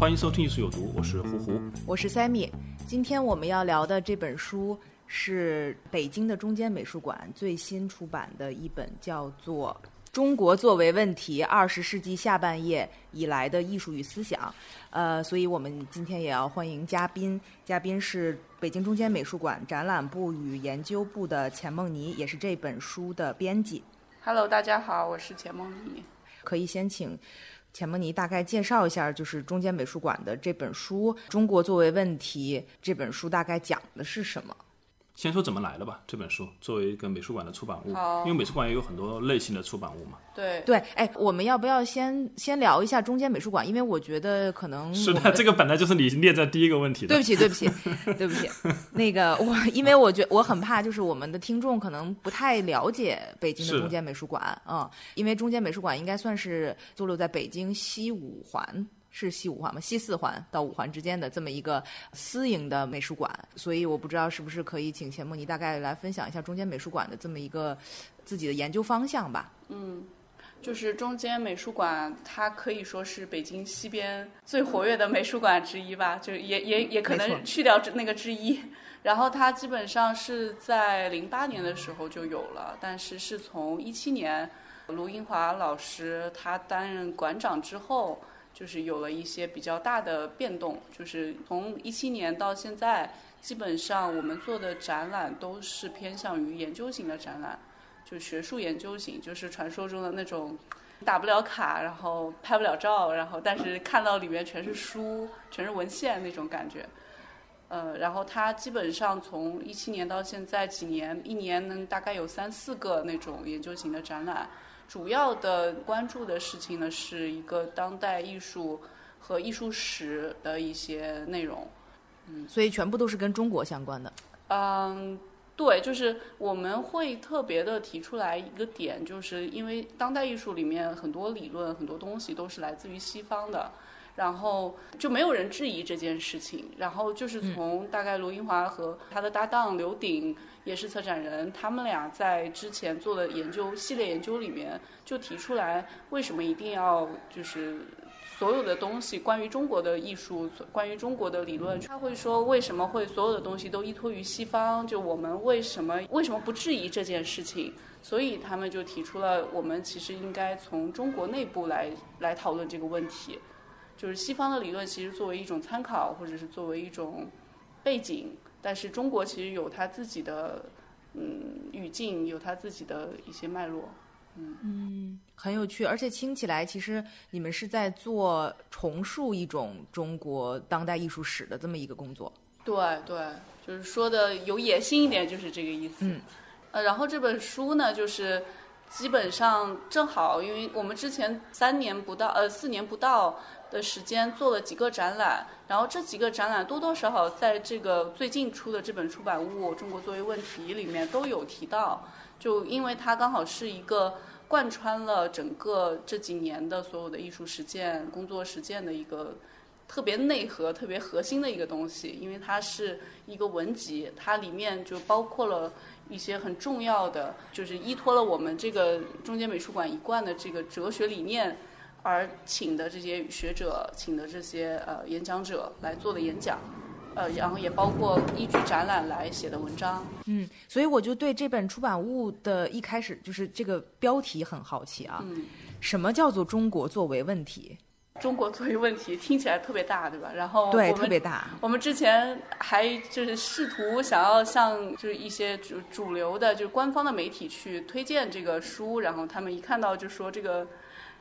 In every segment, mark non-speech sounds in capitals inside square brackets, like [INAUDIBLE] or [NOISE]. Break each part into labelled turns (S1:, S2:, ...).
S1: 欢迎收听《艺术有毒》，我是胡胡。
S2: 我是 Sammy。今天我们要聊的这本书是北京的中间美术馆最新出版的一本，叫做《中国作为问题：二十世纪下半叶以来的艺术与思想》。呃，所以我们今天也要欢迎嘉宾，嘉宾是北京中间美术馆展览部与研究部的钱梦妮，也是这本书的编辑。
S3: Hello，大家好，我是钱梦妮。
S2: 可以先请钱梦妮大概介绍一下，就是中间美术馆的这本书《中国作为问题》这本书大概讲的是什么？
S1: 先说怎么来的吧。这本书作为一个美术馆的出版物，因为美术馆也有很多类型的出版物嘛。
S3: 对，
S2: 对，哎，我们要不要先先聊一下中间美术馆？因为我觉得可能
S1: 是的，这个本来就是你列在第一个问题的。
S2: 对不起，对不起，[LAUGHS] 对不起。那个我，因为我觉我很怕，就是我们的听众可能不太了解北京的中间美术馆，嗯，因为中间美术馆应该算是坐落在北京西五环。是西五环吗？西四环到五环之间的这么一个私营的美术馆，所以我不知道是不是可以请钱梦妮大概来分享一下中间美术馆的这么一个自己的研究方向吧。
S3: 嗯就是中间美术馆，它可以说是北京西边最活跃的美术馆之一吧，就也也也可能去掉这那个之一。然后它基本上是在零八年的时候就有了，但是是从一七年卢英华老师他担任馆长之后，就是有了一些比较大的变动，就是从一七年到现在，基本上我们做的展览都是偏向于研究型的展览。就学术研究型，就是传说中的那种打不了卡，然后拍不了照，然后但是看到里面全是书、全是文献那种感觉。呃，然后它基本上从一七年到现在几年，一年能大概有三四个那种研究型的展览。主要的关注的事情呢，是一个当代艺术和艺术史的一些内容。
S2: 嗯所以全部都是跟中国相关的。
S3: 嗯，对，就是我们会特别的提出来一个点，就是因为当代艺术里面很多理论、很多东西都是来自于西方的，然后就没有人质疑这件事情。然后就是从大概罗英华和他的搭档刘鼎也是策展人，他们俩在之前做的研究系列研究里面就提出来，为什么一定要就是所有的东西，关于中国的艺术，关于中国的理论，他会说为什么会所有的东西都依托于西方？就我们为什么为什么不质疑这件事情？所以他们就提出了，我们其实应该从中国内部来来讨论这个问题。就是西方的理论其实作为一种参考，或者是作为一种背景，但是中国其实有它自己的嗯语境，有它自己的一些脉络。
S2: 嗯嗯很有趣，而且听起来其实你们是在做重塑一种中国当代艺术史的这么一个工作。
S3: 对对，就是说的有野心一点，就是这个意思。
S2: 嗯，
S3: 呃，然后这本书呢，就是基本上正好，因为我们之前三年不到，呃，四年不到的时间做了几个展览，然后这几个展览多多少少在这个最近出的这本出版物《中国作为问题》里面都有提到，就因为它刚好是一个。贯穿了整个这几年的所有的艺术实践、工作实践的一个特别内核、特别核心的一个东西，因为它是一个文集，它里面就包括了一些很重要的，就是依托了我们这个中间美术馆一贯的这个哲学理念而请的这些学者、请的这些呃演讲者来做的演讲，呃，然后也包括依据展览来写的文章。
S2: 嗯，所以我就对这本出版物的一开始就是这个标题很好奇啊。
S3: 嗯，
S2: 什么叫做中国作为问题？
S3: 中国作为问题听起来特别大，对吧？然后
S2: 对，特别大。
S3: 我们之前还就是试图想要向就是一些主主流的，就是官方的媒体去推荐这个书，然后他们一看到就说这个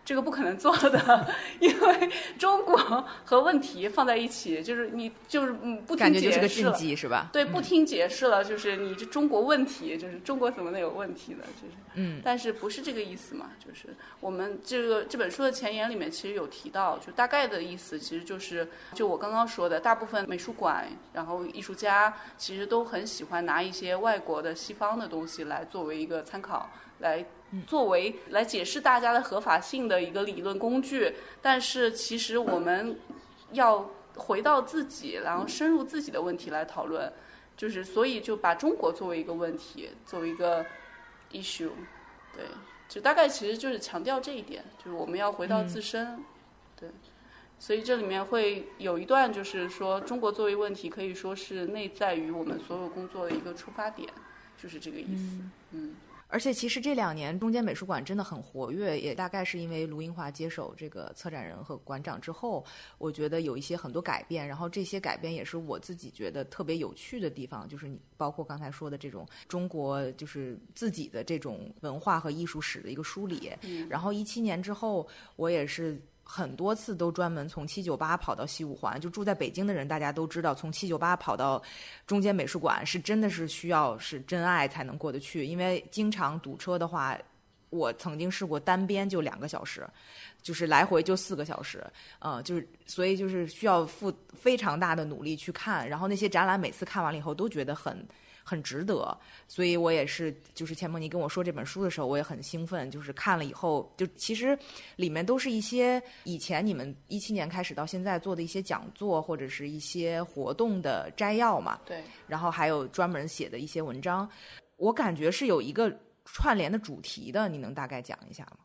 S3: 这个不可能做的，因为中国和问题放在一起，就是你就是嗯不听
S2: 感觉就是个
S3: 解释了。
S2: 禁忌是吧？
S3: 对，不听解释了，就是你这中国问题，就是中国怎么能有问题呢？就是，
S2: 嗯，
S3: 但是不是这个意思嘛？就是我们这个这本书的前言里面其实有提到，就大概的意思其实就是，就我刚刚说的，大部分美术馆，然后艺术家其实都很喜欢拿一些外国的西方的东西来作为一个参考，来作为来解释大家的合法性的一个理论工具。但是其实我们要回到自己，然后深入自己的问题来讨论。就是所以就把中国作为一个问题，作为一个 issue，对，就大概其实就是强调这一点，就是我们要回到自身，对，所以这里面会有一段就是说中国作为问题可以说是内在于我们所有工作的一个出发点，就是这个意思，嗯
S2: 而且其实这两年中间美术馆真的很活跃，也大概是因为卢英华接手这个策展人和馆长之后，我觉得有一些很多改变，然后这些改变也是我自己觉得特别有趣的地方，就是你包括刚才说的这种中国就是自己的这种文化和艺术史的一个梳理。然后一七年之后，我也是。很多次都专门从七九八跑到西五环，就住在北京的人大家都知道，从七九八跑到中间美术馆是真的是需要是真爱才能过得去，因为经常堵车的话，我曾经试过单边就两个小时，就是来回就四个小时，呃，就是所以就是需要付非常大的努力去看，然后那些展览每次看完了以后都觉得很。很值得，所以我也是，就是钱梦妮跟我说这本书的时候，我也很兴奋。就是看了以后，就其实里面都是一些以前你们一七年开始到现在做的一些讲座或者是一些活动的摘要嘛。
S3: 对。
S2: 然后还有专门写的一些文章，我感觉是有一个串联的主题的，你能大概讲一下吗？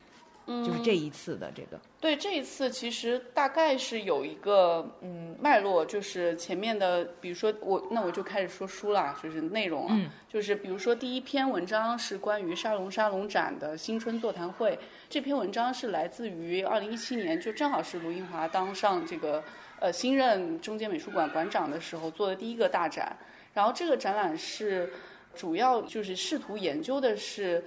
S3: 嗯，
S2: 就是这一次的这个。
S3: 对，这一次其实大概是有一个嗯脉络，就是前面的，比如说我那我就开始说书了，就是内容了，就是比如说第一篇文章是关于沙龙沙龙展的新春座谈会，这篇文章是来自于二零一七年，就正好是卢英华当上这个呃新任中间美术馆馆长的时候做的第一个大展，然后这个展览是主要就是试图研究的是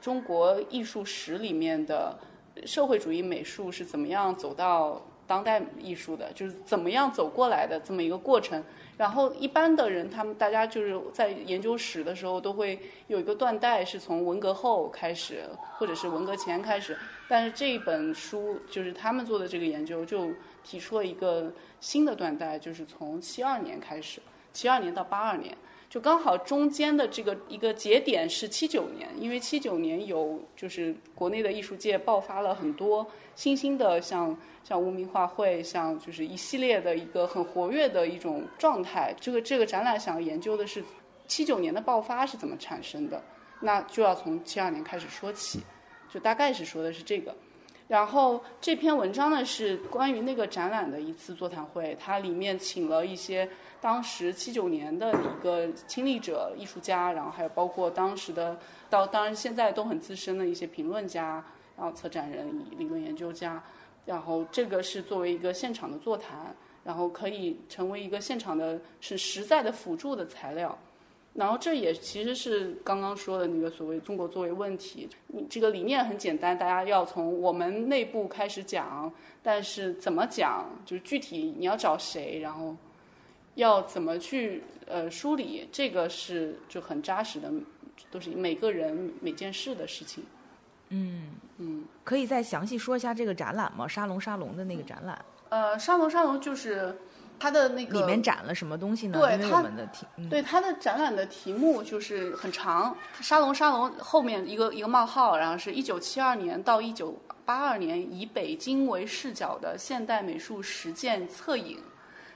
S3: 中国艺术史里面的。社会主义美术是怎么样走到当代艺术的，就是怎么样走过来的这么一个过程。然后一般的人，他们大家就是在研究史的时候，都会有一个断代，是从文革后开始，或者是文革前开始。但是这一本书就是他们做的这个研究，就提出了一个新的断代，就是从七二年开始，七二年到八二年。就刚好中间的这个一个节点是七九年，因为七九年有就是国内的艺术界爆发了很多新兴的，像像无名画会，像就是一系列的一个很活跃的一种状态。这个这个展览想要研究的是七九年的爆发是怎么产生的，那就要从七二年开始说起，就大概是说的是这个。然后这篇文章呢是关于那个展览的一次座谈会，它里面请了一些当时七九年的一个亲历者、艺术家，然后还有包括当时的到当然现在都很资深的一些评论家，然后策展人、理论研究家，然后这个是作为一个现场的座谈，然后可以成为一个现场的是实在的辅助的材料。然后这也其实是刚刚说的那个所谓中国作为问题，你这个理念很简单，大家要从我们内部开始讲，但是怎么讲，就是具体你要找谁，然后要怎么去呃梳理，这个是就很扎实的，都是每个人每件事的事情。
S2: 嗯
S3: 嗯，
S2: 可以再详细说一下这个展览吗？沙龙沙龙的那个展览。
S3: 呃，沙龙沙龙就是。它的那个
S2: 里面展了什么东西呢？
S3: 对，
S2: 他们的题，嗯
S3: 对它的展览的题目就是很长，沙龙沙龙后面一个一个冒号，然后是一九七二年到一九八二年，以北京为视角的现代美术实践侧影。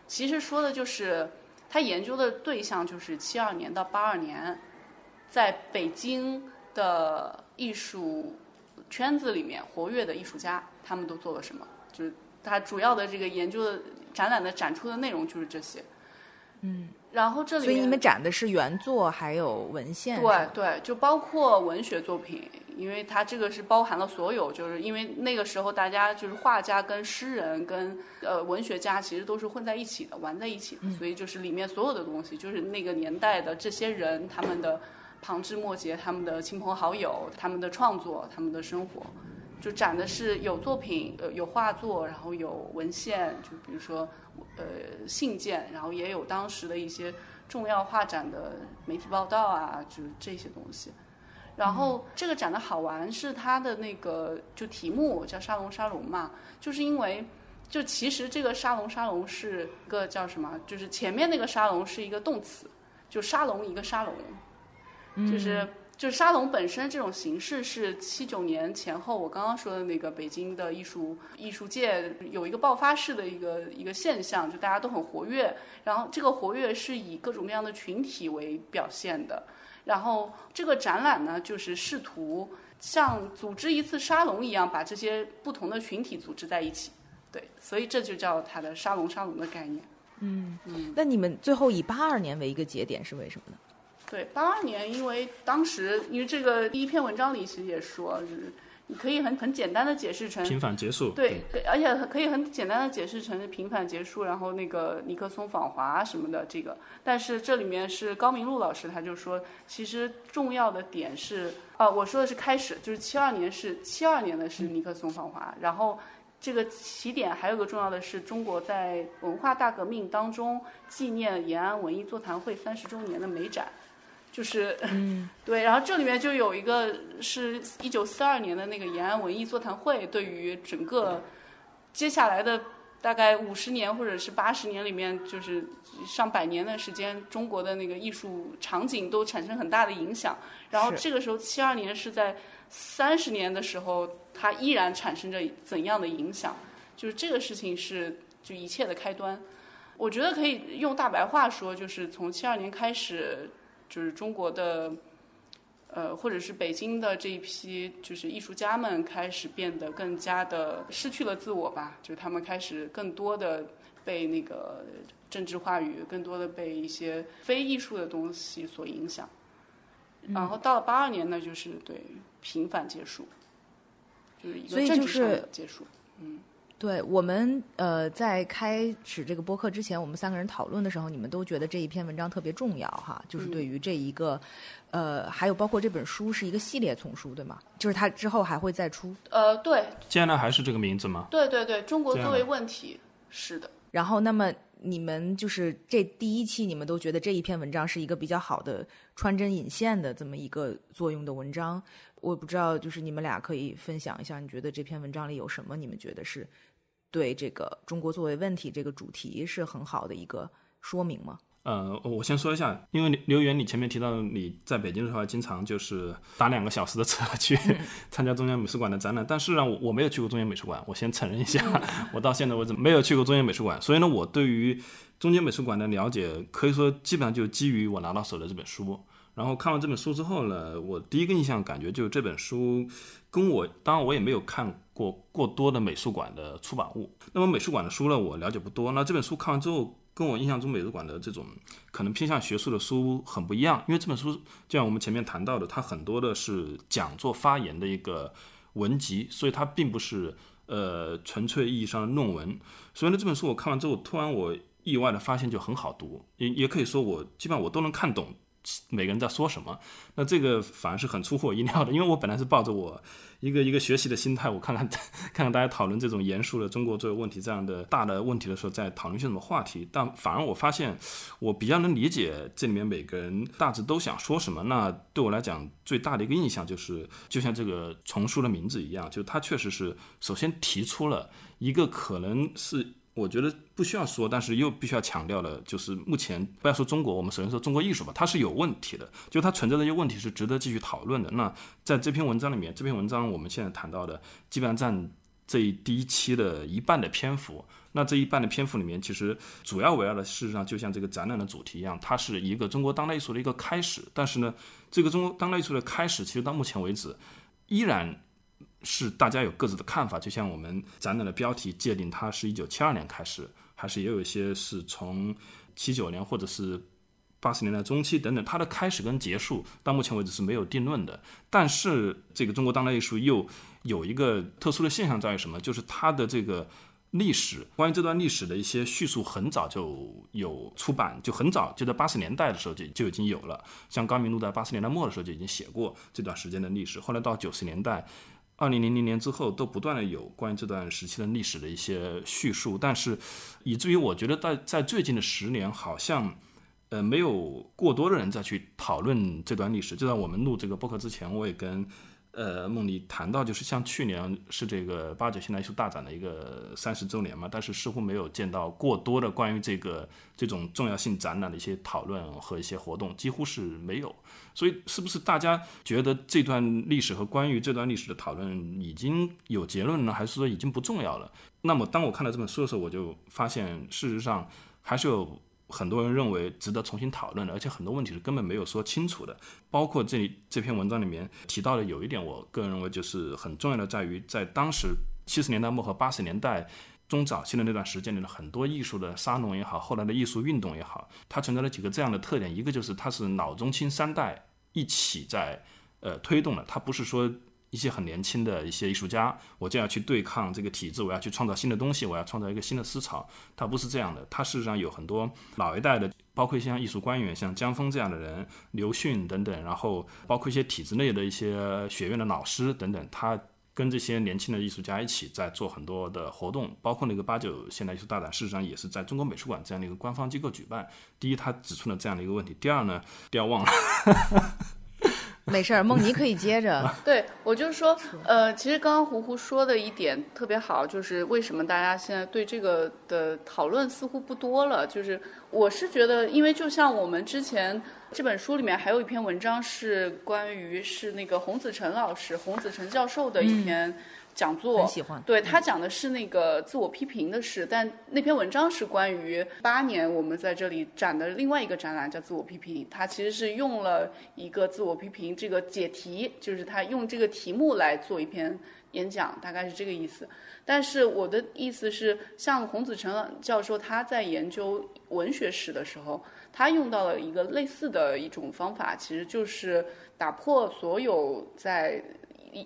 S3: 其实说的就是他研究的对象就是七二年到八二年，在北京的艺术圈子里面活跃的艺术家，他们都做了什么？就是他主要的这个研究的展览的展出的内容就是这些。
S2: 嗯，
S3: 然后这里
S2: 所以你们展的是原作还有文献，
S3: 对对，就包括文学作品，因为它这个是包含了所有，就是因为那个时候大家就是画家跟诗人跟呃文学家其实都是混在一起的，玩在一起的，
S2: 嗯。
S3: 所以就是里面所有的东西，就是那个年代的这些人他们的旁枝末节，他们的亲朋好友，他们的创作，他们的生活，就展的是有作品，呃，有画作，然后有文献，就比如说呃信件，然后也有当时的一些重要画展的媒体报道啊，就是这些东西。然后这个展的好玩是它的那个就题目叫沙龙沙龙嘛，就是因为就其实这个沙龙沙龙是个叫什么？就是前面那个沙龙是一个动词，就沙龙一个沙龙，就是就是沙龙本身这种形式是七九年前后我刚刚说的那个北京的艺术艺术界有一个爆发式的一个一个现象，就大家都很活跃，然后这个活跃是以各种各样的群体为表现的。然后这个展览呢，就是试图像组织一次沙龙一样，把这些不同的群体组织在一起。对，所以这就叫它的沙龙沙龙的概念。
S2: 嗯嗯。那你们最后以八二年为一个节点是为什么呢？
S3: 对，八二年，因为当时因为这个第一篇文章里其实也说，就是你可以很很简单的解释成
S1: 平反结束。
S3: 对，而且可以很简单的解释成平反结束，然后那个尼克松访华什么的这个。但是这里面是高明路老师他就说，其实重要的点是，啊，我说的是开始，就是七二年是七二年的是尼克松访华，然后这个起点还有个重要的是中国在文化大革命当中纪念延安文艺座谈会三十周年的美展。就是，[LAUGHS] 对，然后这里面就有一个是一九四二年的那个延安文艺座谈会，对于整个接下来的大概五十年或者是八十年里面，就是上百年的时间，中国的那个艺术场景都产生很大的影响。然后这个时候七二年是在三十年的时候，它依然产生着怎样的影响？就是这个事情是就一切的开端。我觉得可以用大白话说，就是从七二年开始。就是中国的，呃，或者是北京的这一批，就是艺术家们开始变得更加的失去了自我吧。就是他们开始更多的被那个政治话语，更多的被一些非艺术的东西所影响。然后到了八二年呢，就是对平反结束，就是一个政治上的结束。嗯。
S2: 对我们呃，在开始这个播客之前，我们三个人讨论的时候，你们都觉得这一篇文章特别重要哈，就是对于这一个，呃，还有包括这本书是一个系列丛书，对吗？就是它之后还会再出。
S3: 呃，对。
S1: 接下来还是这个名字吗？
S3: 对对对，中国作为问题是的。
S2: 然后，那么你们就是这第一期，你们都觉得这一篇文章是一个比较好的穿针引线的这么一个作用的文章。我不知道，就是你们俩可以分享一下，你觉得这篇文章里有什么？你们觉得是？对这个中国作为问题这个主题是很好的一个说明吗？
S1: 呃，我先说一下，因为刘源，你前面提到你在北京的时候经常就是打两个小时的车 [LAUGHS] 去 [LAUGHS] 参加中央美术馆的展览，但是呢，我我没有去过中央美术馆，我先承认一下，[LAUGHS] 我到现在为止没有去过中央美术馆，所以呢，我对于中央美术馆的了解可以说基本上就基于我拿到手的这本书。然后看完这本书之后呢，我第一个印象感觉就是这本书跟我，当然我也没有看过过多的美术馆的出版物。那么美术馆的书呢，我了解不多。那这本书看完之后，跟我印象中美术馆的这种可能偏向学术的书很不一样。因为这本书就像我们前面谈到的，它很多的是讲座发言的一个文集，所以它并不是呃纯粹意义上的论文。所以呢，这本书我看完之后，突然我意外的发现就很好读，也也可以说我基本上我都能看懂。每个人在说什么？那这个反而是很出乎我意料的，因为我本来是抱着我一个一个学习的心态，我看看 [LAUGHS] 看看大家讨论这种严肃的中国作为问题这样的大的问题的时候，在讨论些什么话题。但反而我发现，我比较能理解这里面每个人大致都想说什么。那对我来讲，最大的一个印象就是，就像这个丛书的名字一样，就他确实是首先提出了一个可能是。我觉得不需要说，但是又必须要强调的，就是目前不要说中国，我们首先说中国艺术吧，它是有问题的，就它存在的一些问题是值得继续讨论的。那在这篇文章里面，这篇文章我们现在谈到的，基本上占这一第一期的一半的篇幅。那这一半的篇幅里面，其实主要围绕的，事实上就像这个展览的主题一样，它是一个中国当代艺术的一个开始。但是呢，这个中国当代艺术的开始，其实到目前为止，依然。是大家有各自的看法，就像我们展览的标题界定，它是一九七二年开始，还是也有一些是从七九年或者是八十年代中期等等，它的开始跟结束到目前为止是没有定论的。但是这个中国当代艺术又有一个特殊的现象在于什么？就是它的这个历史，关于这段历史的一些叙述很早就有出版，就很早就在八十年代的时候就就已经有了。像高明路在八十年代末的时候就已经写过这段时间的历史，后来到九十年代。二零零零年之后都不断的有关于这段时期的历史的一些叙述，但是以至于我觉得在在最近的十年，好像呃没有过多的人再去讨论这段历史。就在我们录这个播客之前，我也跟。呃，梦里谈到就是像去年是这个八九现代艺术大展的一个三十周年嘛，但是似乎没有见到过多的关于这个这种重要性展览的一些讨论和一些活动，几乎是没有。所以，是不是大家觉得这段历史和关于这段历史的讨论已经有结论了，还是说已经不重要了？那么，当我看到这本书的时候，我就发现，事实上还是有。很多人认为值得重新讨论的，而且很多问题是根本没有说清楚的。包括这里这篇文章里面提到的有一点，我个人认为就是很重要的，在于在当时七十年代末和八十年代中早期的那段时间里的很多艺术的沙龙也好，后来的艺术运动也好，它存在了几个这样的特点：一个就是它是老中青三代一起在呃推动的，它不是说。一些很年轻的一些艺术家，我就要去对抗这个体制，我要去创造新的东西，我要创造一个新的思潮。他不是这样的，他事实上有很多老一代的，包括像艺术官员，像江峰这样的人，刘迅等等，然后包括一些体制内的一些学院的老师等等，他跟这些年轻的艺术家一起在做很多的活动，包括那个八九现代艺术大展，事实上也是在中国美术馆这样的一个官方机构举办。第一，他指出了这样的一个问题；第二呢，不要忘了。
S2: 没事儿，梦妮可以接着。[LAUGHS]
S3: 对我就是说，呃，其实刚刚胡胡说的一点特别好，就是为什么大家现在对这个的讨论似乎不多了。就是我是觉得，因为就像我们之前这本书里面还有一篇文章是关于是那个洪子辰老师、洪子辰教授的一篇。讲座，
S2: 很喜欢。
S3: 对他讲的是那个自我批评的事，但那篇文章是关于八年我们在这里展的另外一个展览叫自我批评。他其实是用了一个自我批评这个解题，就是他用这个题目来做一篇演讲，大概是这个意思。但是我的意思是，像洪子成教授他在研究文学史的时候，他用到了一个类似的一种方法，其实就是打破所有在。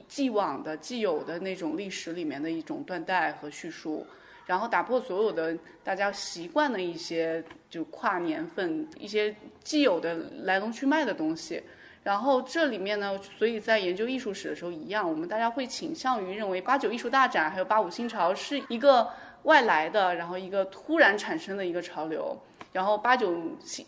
S3: 既往的、既有的那种历史里面的一种断代和叙述，然后打破所有的大家习惯的一些就跨年份、一些既有的来龙去脉的东西。然后这里面呢，所以在研究艺术史的时候一样，我们大家会倾向于认为八九艺术大展还有八五新潮是一个外来的，然后一个突然产生的一个潮流。然后八九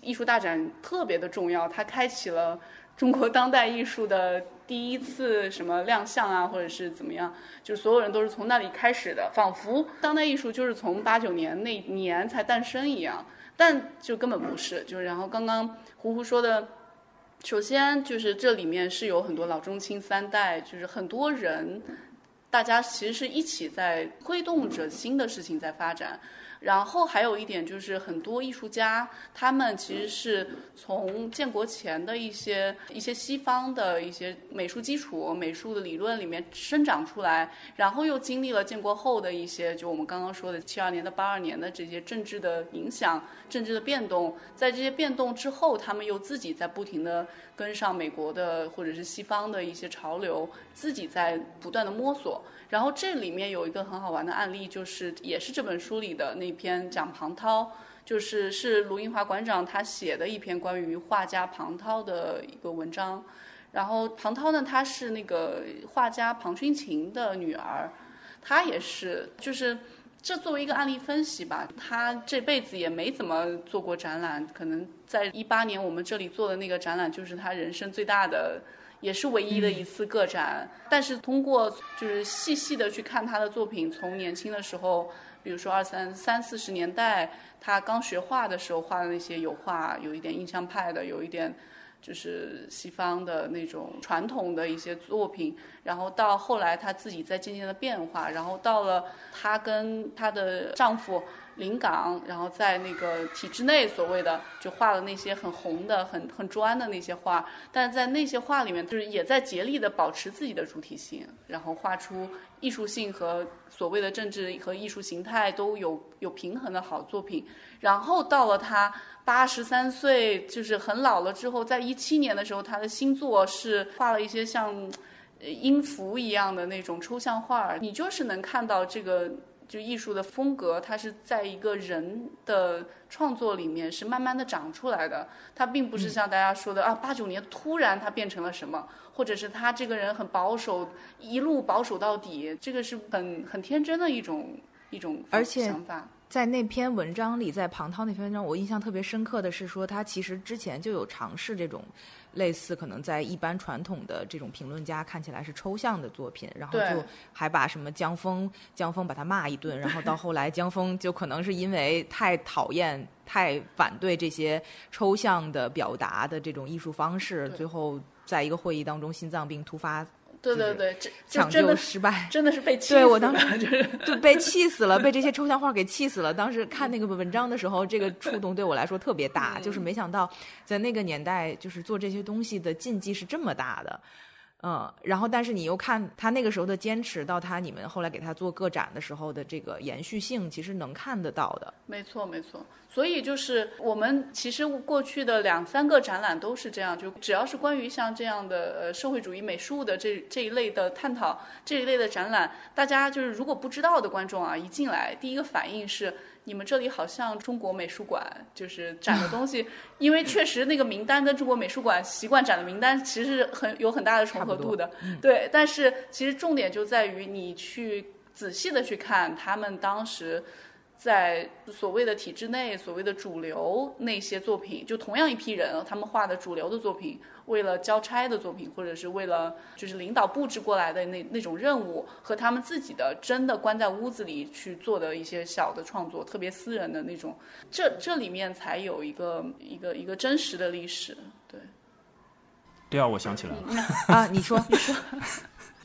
S3: 艺术大展特别的重要，它开启了。中国当代艺术的第一次什么亮相啊，或者是怎么样，就所有人都是从那里开始的，仿佛当代艺术就是从八九年那年才诞生一样，但就根本不是。就是然后刚刚胡胡说的，首先就是这里面是有很多老中青三代，就是很多人，大家其实是一起在推动着新的事情在发展。然后还有一点就是，很多艺术家他们其实是从建国前的一些一些西方的一些美术基础、美术的理论里面生长出来，然后又经历了建国后的一些，就我们刚刚说的七二年的、八二年的这些政治的影响、政治的变动，在这些变动之后，他们又自己在不停的跟上美国的或者是西方的一些潮流，自己在不断的摸索。然后这里面有一个很好玩的案例，就是也是这本书里的那篇讲庞涛，就是是卢英华馆长他写的一篇关于画家庞涛的一个文章。然后庞涛呢，他是那个画家庞勋琴的女儿，他也是，就是这作为一个案例分析吧，他这辈子也没怎么做过展览，可能在一八年我们这里做的那个展览，就是他人生最大的。也是唯一的一次个展，但是通过就是细细的去看他的作品，从年轻的时候，比如说二三三四十年代，他刚学画的时候画的那些油画，有一点印象派的，有一点就是西方的那种传统的一些作品，然后到后来他自己在渐渐的变化，然后到了她跟她的丈夫。临港，然后在那个体制内，所谓的就画了那些很红的、很很专的那些画，但是在那些画里面，就是也在竭力的保持自己的主体性，然后画出艺术性和所谓的政治和艺术形态都有有平衡的好作品。然后到了他八十三岁，就是很老了之后，在一七年的时候，他的新作是画了一些像音符一样的那种抽象画，你就是能看到这个。就艺术的风格，它是在一个人的创作里面是慢慢的长出来的，它并不是像大家说的啊，八九年突然他变成了什么，或者是他这个人很保守，一路保守到底，这个是很很天真的一种一种
S2: 而且
S3: 想法。
S2: 在那篇文章里，在庞涛那篇文章，我印象特别深刻的是说，他其实之前就有尝试这种类似可能在一般传统的这种评论家看起来是抽象的作品，然后就还把什么江峰，江峰把他骂一顿，然后到后来江峰就可能是因为太讨厌、太反对这些抽象的表达的这种艺术方式，最后在一个会议当中心脏病突发，就是
S3: 对对对，这这
S2: 抢救
S3: 真的
S2: 失败。
S3: 真的是被气死
S2: 对我当时
S3: 就是
S2: 就被气死了，[LAUGHS] 被这些抽象画给气死了。当时看那个文章的时候，这个触动对我来说特别大，就是没想到在那个年代，就是做这些东西的禁忌是这么大的。嗯，然后但是你又看他那个时候的坚持，到他你们后来给他做个展的时候的这个延续性，其实能看得到的。
S3: 没错，没错。所以就是我们其实过去的两三个展览都是这样，就只要是关于像这样的呃社会主义美术的这这一类的探讨，这一类的展览，大家就是如果不知道的观众啊，一进来第一个反应是。你们这里好像中国美术馆就是展的东西，[LAUGHS] 因为确实那个名单跟中国美术馆习惯展的名单其实是很有很大的重合度的，对。但是其实重点就在于你去仔细的去看他们当时在所谓的体制内、所谓的主流那些作品，就同样一批人，他们画的主流的作品，为了交差的作品，或者是为了就是领导布置过来的那那种任务，和他们自己的真的关在屋子里去做的一些小的创作，特别私人的那种，这这里面才有一个一个一个真实的历史。对，
S1: 第二，我想起来了，
S2: 啊，你说，你说，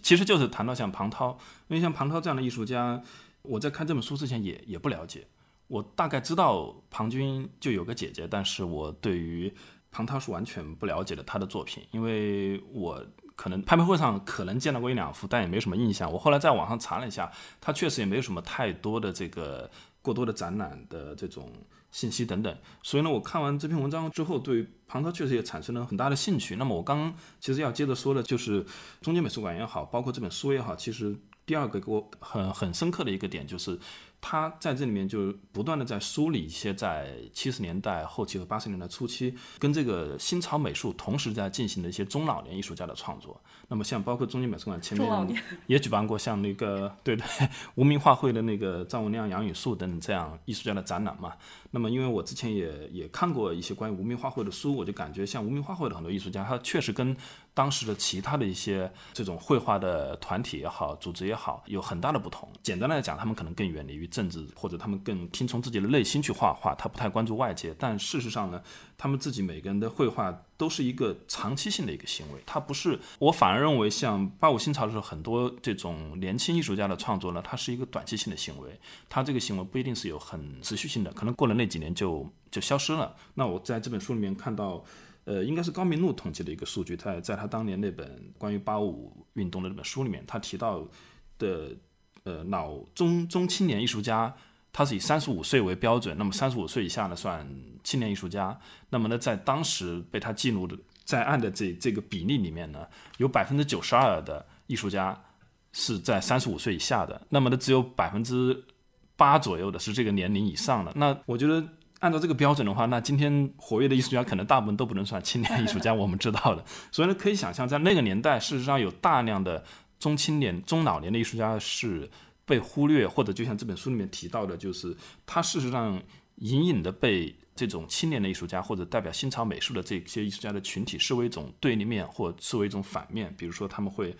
S1: 其实就是谈到像庞涛，因为像庞涛这样的艺术家，我在看这本书之前也也不了解。我大概知道庞军就有个姐姐，但是我对于庞涛是完全不了解的他的作品，因为我可能拍卖会上可能见到过一两幅，但也没什么印象。我后来在网上查了一下，他确实也没有什么太多的这个过多的展览的这种信息等等。所以呢，我看完这篇文章之后，对庞涛确实也产生了很大的兴趣。那么我刚其实要接着说的就是中间美术馆也好，包括这本书也好，其实第二个给我很很深刻的一个点就是。他在这里面就不断的在梳理一些在七十年代后期和八十年代初期跟这个新潮美术同时在进行的一些中老年艺术家的创作。那么像包括中间美术馆前面也举办过像那个对对 [LAUGHS] 无名画会的那个张文亮、杨雨树等等这样艺术家的展览嘛。那么因为我之前也也看过一些关于无名画会的书，我就感觉像无名画会的很多艺术家，他确实跟当时的其他的一些这种绘画的团体也好、组织也好，有很大的不同。简单来讲，他们可能更远离于政治，或者他们更听从自己的内心去画画，他不太关注外界。但事实上呢，他们自己每个人的绘画都是一个长期性的一个行为，它不是。我反而认为，像八五新潮的时候，很多这种年轻艺术家的创作呢，它是一个短期性的行为，它这个行为不一定是有很持续性的，可能过了那几年就就消失了。那我在这本书里面看到。呃，应该是高明路统计的一个数据，在在他当年那本关于八五运动的那本书里面，他提到的呃老中中青年艺术家，他是以三十五岁为标准，那么三十五岁以下呢算青年艺术家，那么呢在当时被他记录的在案的这这个比例里面呢，有百分之九十二的艺术家是在三十五岁以下的，那么呢只有百分之八左右的是这个年龄以上的，那我觉得。按照这个标准的话，那今天活跃的艺术家可能大部分都不能算青年艺术家，我们知道的。所以呢，可以想象，在那个年代，事实上有大量的中青年、中老年的艺术家是被忽略，或者就像这本书里面提到的，就是他事实上隐隐的被这种青年的艺术家或者代表新潮美术的这些艺术家的群体视为一种对立面，或视为一种反面。比如说，他们会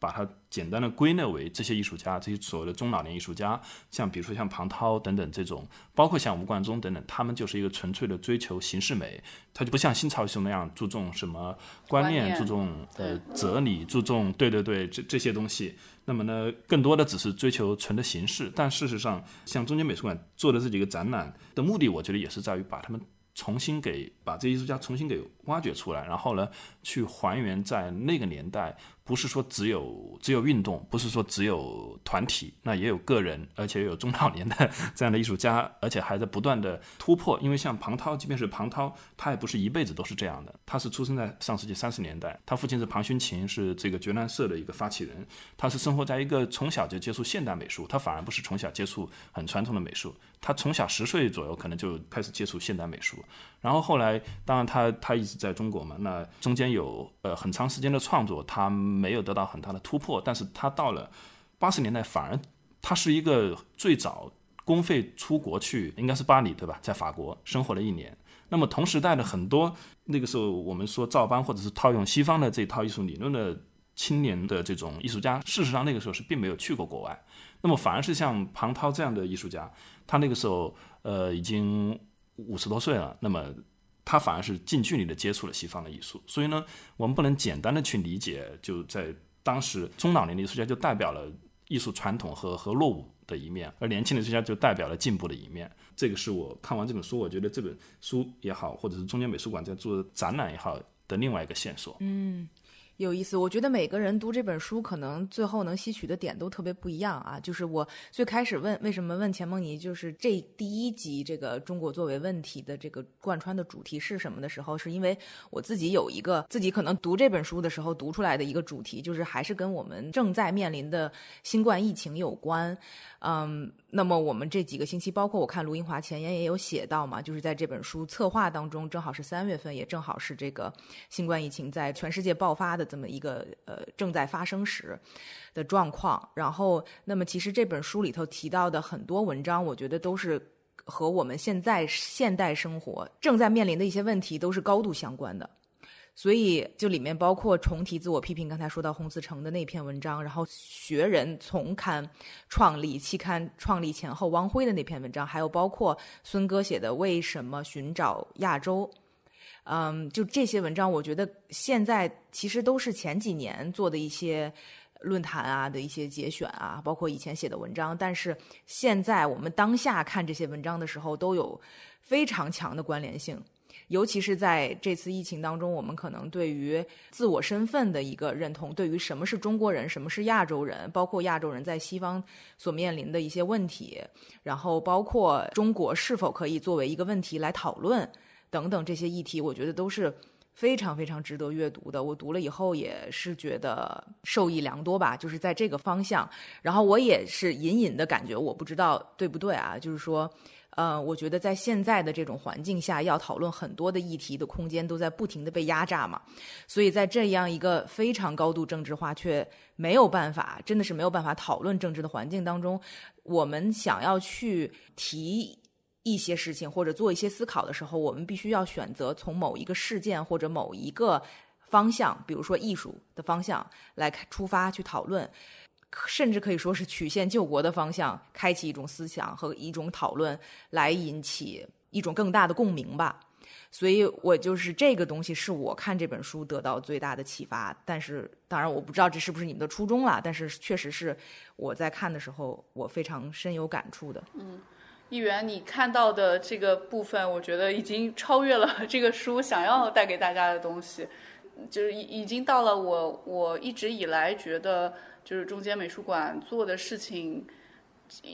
S1: 把它简单的归纳为这些艺术家，这些所谓的中老年艺术家，像比如说像庞涛等等这种，包括像吴冠中等等，他们就是一个纯粹的追求形式美，他就不像新潮艺术那样注重什么观念，
S3: 观念
S1: 注重呃哲理，注重对对对这这些东西。那么呢，更多的只是追求纯的形式。但事实上，像中间美术馆做的这几个展览的目的，我觉得也是在于把他们重新给把这些艺术家重新给挖掘出来，然后呢，去还原在那个年代不是说只有只有运动，不是说只有团体，那也有个人，而且有中老年的这样的艺术家，而且还在不断的突破。因为像庞涛，即便是庞涛，他也不是一辈子都是这样的。他是出生在上世纪三十年代，他父亲是庞勋琴，是这个觉兰社的一个发起人。他是生活在一个从小就接触现代美术，他反而不是从小接触很传统的美术。他从小十岁左右可能就开始接触现代美术，然后后来，当然他他一直在中国嘛，那中间有呃很长时间的创作，他没有得到很大的突破，但是他到了八十年代，反而他是一个最早公费出国去，应该是巴黎对吧，在法国生活了一年。那么同时代的很多那个时候我们说照搬或者是套用西方的这套艺术理论的青年的这种艺术家，事实上那个时候是并没有去过国外，那么反而是像庞涛这样的艺术家。他那个时候，呃，已经五十多岁了。那么，他反而是近距离的接触了西方的艺术。所以呢，我们不能简单的去理解，就在当时中老年的艺术家就代表了艺术传统和和落伍的一面，而年轻的艺术家就代表了进步的一面。这个是我看完这本书，我觉得这本书也好，或者是中间美术馆在做展览也好的另外一个线索。
S2: 嗯。有意思，我觉得每个人读这本书，可能最后能吸取的点都特别不一样啊。就是我最开始问为什么问钱梦妮，就是这第一集这个中国作为问题的这个贯穿的主题是什么的时候，是因为我自己有一个自己可能读这本书的时候读出来的一个主题，就是还是跟我们正在面临的新冠疫情有关。嗯，那么我们这几个星期，包括我看卢英华前言也有写到嘛，就是在这本书策划当中，正好是三月份，也正好是这个新冠疫情在全世界爆发的这么一个呃正在发生时的状况。然后，那么其实这本书里头提到的很多文章，我觉得都是和我们现在现代生活正在面临的一些问题都是高度相关的。所以，就里面包括重提自我批评，刚才说到洪自成的那篇文章，然后学人从刊创立期刊创立前后，汪辉的那篇文章，还有包括孙哥写的《为什么寻找亚洲》，嗯，就这些文章，我觉得现在其实都是前几年做的一些论坛啊的一些节选啊，包括以前写的文章，但是现在我们当下看这些文章的时候，都有非常强的关联性。尤其是在这次疫情当中，我们可能对于自我身份的一个认同，对于什么是中国人，什么是亚洲人，包括亚洲人在西方所面临的一些问题，然后包括中国是否可以作为一个问题来讨论等等这些议题，我觉得都是非常非常值得阅读的。我读了以后也是觉得受益良多吧，就是在这个方向。然后我也是隐隐的感觉，我不知道对不对啊，就是说。呃，我觉得在现在的这种环境下，要讨论很多的议题的空间都在不停的被压榨嘛，所以在这样一个非常高度政治化却没有办法，真的是没有办法讨论政治的环境当中，我们想要去提一些事情或者做一些思考的时候，我们必须要选择从某一个事件或者某一个方向，比如说艺术的方向来出发去讨论。甚至可以说是曲线救国的方向，开启一种思想和一种讨论，来引起一种更大的共鸣吧。所以我就是这个东西，是我看这本书得到最大的启发。但是，当然我不知道这是不是你们的初衷了。但是，确实是我在看的时候，我非常深有感触的。
S3: 嗯，议员，你看到的这个部分，我觉得已经超越了 [LAUGHS] 这个书想要带给大家的东西，就是已已经到了我我一直以来觉得。就是中间美术馆做的事情，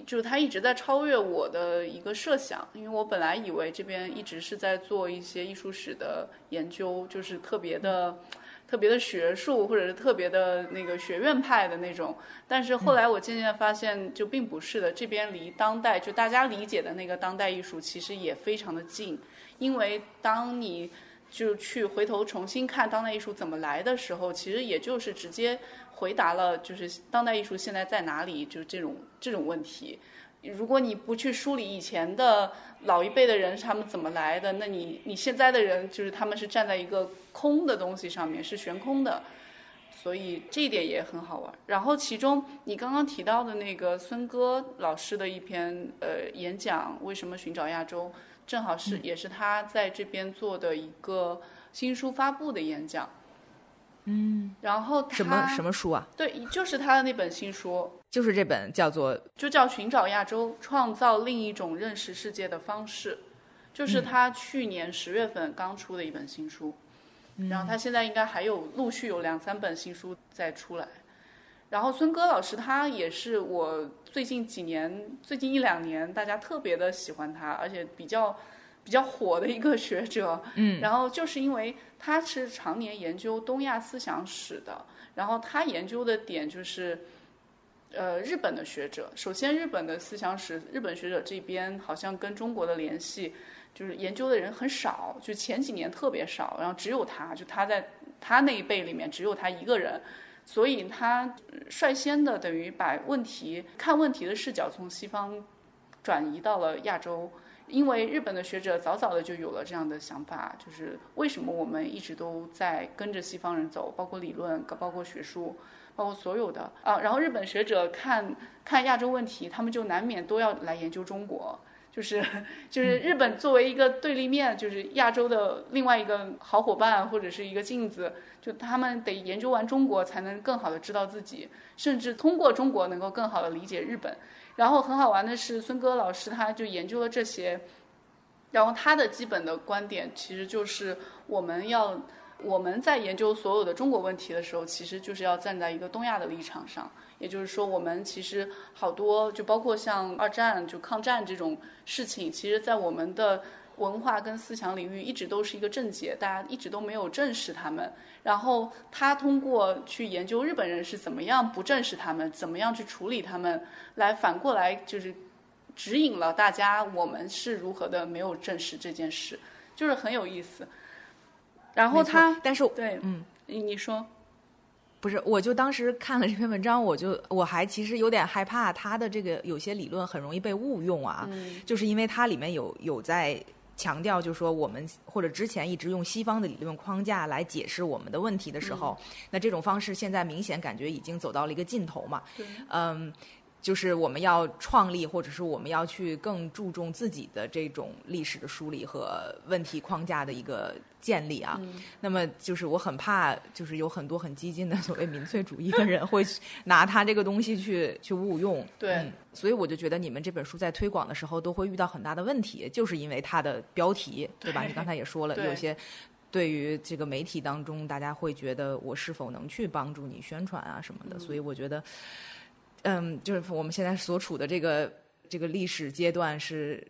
S3: 就是他一直在超越我的一个设想，因为我本来以为这边一直是在做一些艺术史的研究，就是特别的、特别的学术，或者是特别的那个学院派的那种。但是后来我渐渐发现，就并不是的，这边离当代就大家理解的那个当代艺术其实也非常的近，因为当你就去回头重新看当代艺术怎么来的时候，其实也就是直接。回答了，就是当代艺术现在在哪里？就是这种这种问题。如果你不去梳理以前的老一辈的人他们怎么来的，那你你现在的人就是他们是站在一个空的东西上面，是悬空的。所以这一点也很好玩。然后其中你刚刚提到的那个孙哥老师的一篇呃演讲，为什么寻找亚洲？正好是也是他在这边做的一个新书发布的演讲。
S2: 嗯，
S3: 然后
S2: 什么什么书啊？
S3: 对，就是他的那本新书，
S2: 就是这本叫做
S3: 就叫《寻找亚洲，创造另一种认识世界的方式》，就是他去年十月份刚出的一本新书。然后他现在应该还有陆续有两三本新书在出来。然后孙戈老师他也是我最近几年、最近一两年大家特别的喜欢他，而且比较比较火的一个学者。
S2: 嗯，
S3: 然后就是因为他是常年研究东亚思想史的，然后他研究的点就是，呃，日本的学者。首先，日本的思想史，日本学者这边好像跟中国的联系，就是研究的人很少，就前几年特别少，然后只有他，就他在他那一辈里面只有他一个人。所以他率先的等于把问题看问题的视角从西方转移到了亚洲，因为日本的学者早早的就有了这样的想法，就是为什么我们一直都在跟着西方人走，包括理论，包括学术，包括所有的啊。然后日本学者看看亚洲问题，他们就难免都要来研究中国。就是就是日本作为一个对立面，就是亚洲的另外一个好伙伴或者是一个镜子，就他们得研究完中国，才能更好的知道自己，甚至通过中国能够更好的理解日本。然后很好玩的是，孙戈老师他就研究了这些，然后他的基本的观点其实就是我们要我们在研究所有的中国问题的时候，其实就是要站在一个东亚的立场上。也就是说，我们其实好多，就包括像二战、就抗战这种事情，其实，在我们的文化跟思想领域一直都是一个症结，大家一直都没有正视他们。然后他通过去研究日本人是怎么样不正视他们，怎么样去处理他们，来反过来就是指引了大家我们是如何的没有正视这件事，就是很有意思。然后他，
S2: 但是
S3: 对，
S2: 嗯，
S3: 你你说，
S2: 不是，我就当时看了这篇文章，我就我还其实有点害怕他的这个有些理论很容易被误用啊，
S3: 嗯
S2: 就是因为它里面有有在强调，就是说我们或者之前一直用西方的理论框架来解释我们的问题的时候，那这种方式现在明显感觉已经走到了一个尽头嘛，嗯。就是我们要创立，或者是我们要去更注重自己的这种历史的梳理和问题框架的一个建立啊。
S3: 嗯
S2: 那么就是我很怕，就是有很多很激进的所谓民粹主义的人 [LAUGHS] 会拿他这个东西去去误用。
S3: 对
S2: 嗯，所以我就觉得你们这本书在推广的时候都会遇到很大的问题，就是因为它的标题，对吧？
S3: 对
S2: 你刚才也说了，有些。对于这个媒体当中，大家会觉得我是否能去帮助你宣传啊什么的，所以我觉得，嗯，就是我们现在所处的这个这个历史阶段是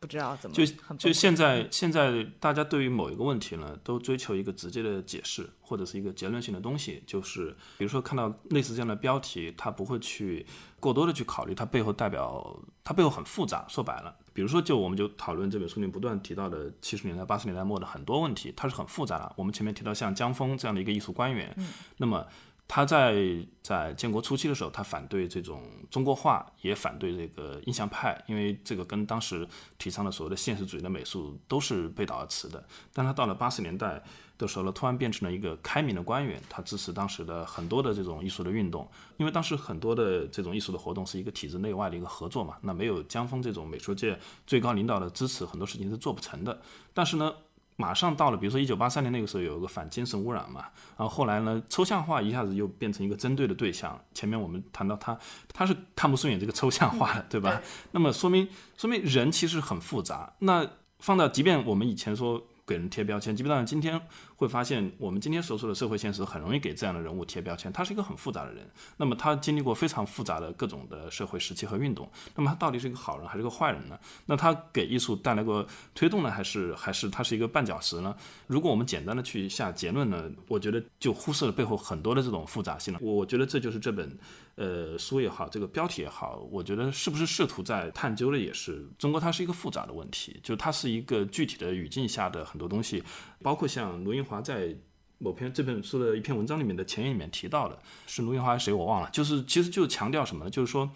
S2: 不知道怎么
S1: 就就现在现在大家对于某一个问题呢，都追求一个直接的解释或者是一个结论性的东西，就是比如说看到类似这样的标题，他不会去过多的去考虑它背后代表，它背后很复杂。说白了，比如说就我们就讨论这本书里面不断提到的七十年代、八十年代末的很多问题，它是很复杂的。我们前面提到像江峰这样的一个艺术官员，那么。他在在建国初期的时候，他反对这种中国化，也反对这个印象派，因为这个跟当时提倡的所谓的现实主义的美术都是背道而驰的。但他到了八十年代的时候呢，突然变成了一个开明的官员，他支持当时的很多的这种艺术的运动，因为当时很多的这种艺术的活动是一个体制内外的一个合作嘛，那没有江峰这种美术界最高领导的支持，很多事情是做不成的。但是呢，马上到了，比如说一九八三年那个时候有一个反精神污染嘛，然后后来呢，抽象化一下子又变成一个针对的对象。前面我们谈到他，他是看不顺眼这个抽象化的，对吧？那么说明说明人其实很复杂。那放到即便我们以前说给人贴标签，基本上今天会发现，我们今天所处的社会现实很容易给这样的人物贴标签。他是一个很复杂的人，那么他经历过非常复杂的各种的社会时期和运动。那么他到底是一个好人还是个坏人呢？那他给艺术带来过推动呢，还是还是他是一个绊脚石呢？如果我们简单的去下结论呢，我觉得就忽视了背后很多的这种复杂性了。我我觉得这就是这本呃书也好，这个标题也好，我觉得是不是试图在探究的也是中国它是一个复杂的问题，就它是一个具体的语境下的很多东西，包括像罗云华在。某篇这本书的一篇文章里面的前言里面提到的，是卢云华谁我忘了，就是其实就是强调什么呢？就是说，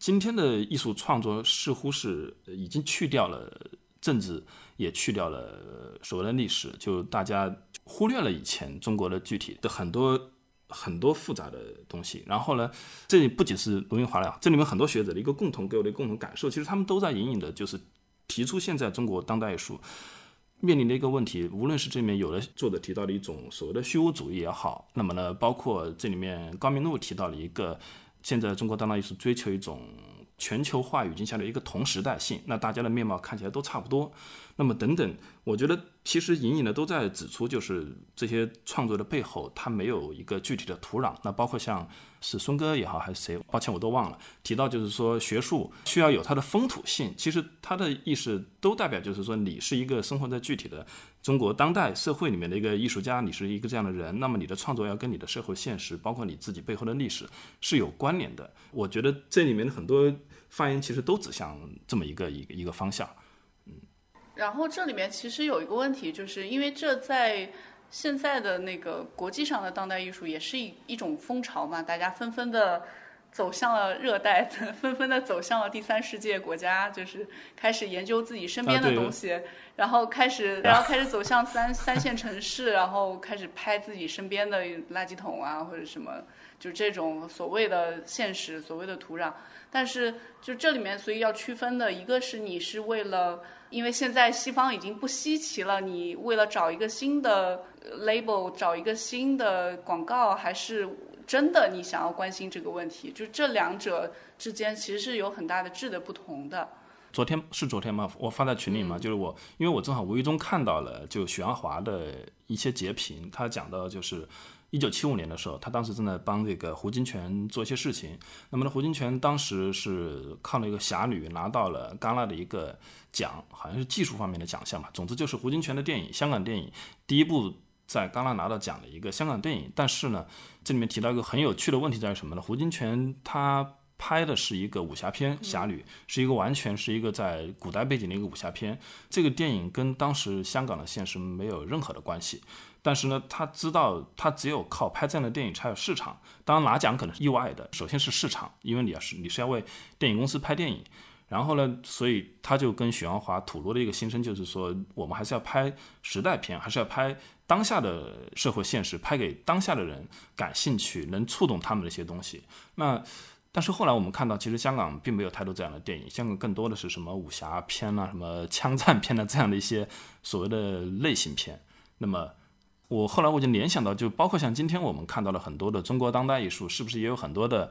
S1: 今天的艺术创作似乎是已经去掉了政治，也去掉了所谓的历史，就大家忽略了以前中国的。具体的很多很多复杂的东西。然后呢，这里不仅是卢云华了，这里面很多学者的一个共同给我的一个共同感受，其实他们都在隐隐的就是提出现在中国当代艺术。面临的一个问题，无论是这里面有的作者提到的一种所谓的虚无主义也好，那么呢，包括这里面高明路提到了一个现在中国当代艺术追求一种全球化语境下的一个同时代性，那大家的面貌看起来都差不多，那么等等，我觉得其实隐隐的都在指出，就是这些创作的背后，它没有一个具体的土壤。那包括像是孙哥也好，还是谁，抱歉我都忘了提到，就是说学术需要有它的风土性。其实它的意思都代表，就是说你是一个生活在具体的中国当代社会里面的一个艺术家，你是一个这样的人，那么你的创作要跟你的社会现实，包括你自己背后的历史是有关联的。我觉得这里面的很多发言其实都指向这么一个一个一个方向。
S3: 然后这里面其实有一个问题，就是因为这在现在的那个国际上的当代艺术也是一一种风潮嘛，大家纷纷的走向了热带，[LAUGHS] 纷纷的走向了第三世界国家，就是开始研究自己身边的东西，然后开始然后开始走向三三线城市，然后开始拍自己身边的垃圾桶啊或者什么，就这种所谓的现实，所谓的土壤。但是就这里面，所以要区分的一个是你是为了。因为现在西方已经不稀奇了，你为了找一个新的 label，找一个新的广告，还是真的你想要关心这个问题？就这两者之间其实是有很大的质的不同的。
S1: 昨天是昨天吗？我发在群里嘛，就是我，因为我正好无意中看到了，就许鞍华的一些截屏，他讲到就是。一九七五年的时候，他当时正在帮这个胡金铨做一些事情。那么呢，胡金铨当时是靠那个《侠女》拿到了戛纳的一个奖，好像是技术方面的奖项吧。总之就是胡金铨的电影，香港电影第一部在戛纳拿到奖的一个香港电影。但是呢，这里面提到一个很有趣的问题在于什么呢？胡金铨他拍的是一个武侠片，《侠侣》是一个完全是一个在古代背景的一个武侠片。这个电影跟当时香港的现实没有任何的关系。但是呢，他知道他只有靠拍这样的电影才有市场。当然拿奖可能是意外的，首先是市场，因为你要是你是要为电影公司拍电影。然后呢，所以他就跟许鞍华吐露的一个心声，就是说我们还是要拍时代片，还是要拍当下的社会现实，拍给当下的人感兴趣，能触动他们的一些东西。那但是后来我们看到，其实香港并没有太多这样的电影，香港更多的是什么武侠片啊、什么枪战片的这样的一些所谓的类型片。那么。我后来我就联想到，就包括像今天我们看到了很多的中国当代艺术，是不是也有很多的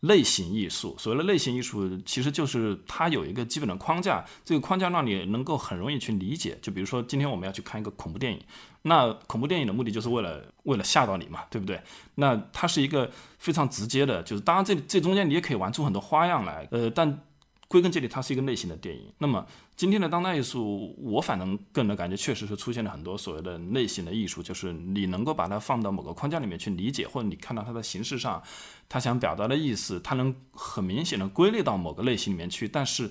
S1: 类型艺术？所谓的类型艺术，其实就是它有一个基本的框架，这个框架让你能够很容易去理解。就比如说今天我们要去看一个恐怖电影，那恐怖电影的目的就是为了为了吓到你嘛，对不对？那它是一个非常直接的，就是当然这这中间你也可以玩出很多花样来，呃，但。归根结底，它是一个类型的电影。那么，今天的当代艺术，我反正个人的感觉，确实是出现了很多所谓的类型的艺术，就是你能够把它放到某个框架里面去理解，或者你看到它的形式上，它想表达的意思，它能很明显的归类到某个类型里面去。但是，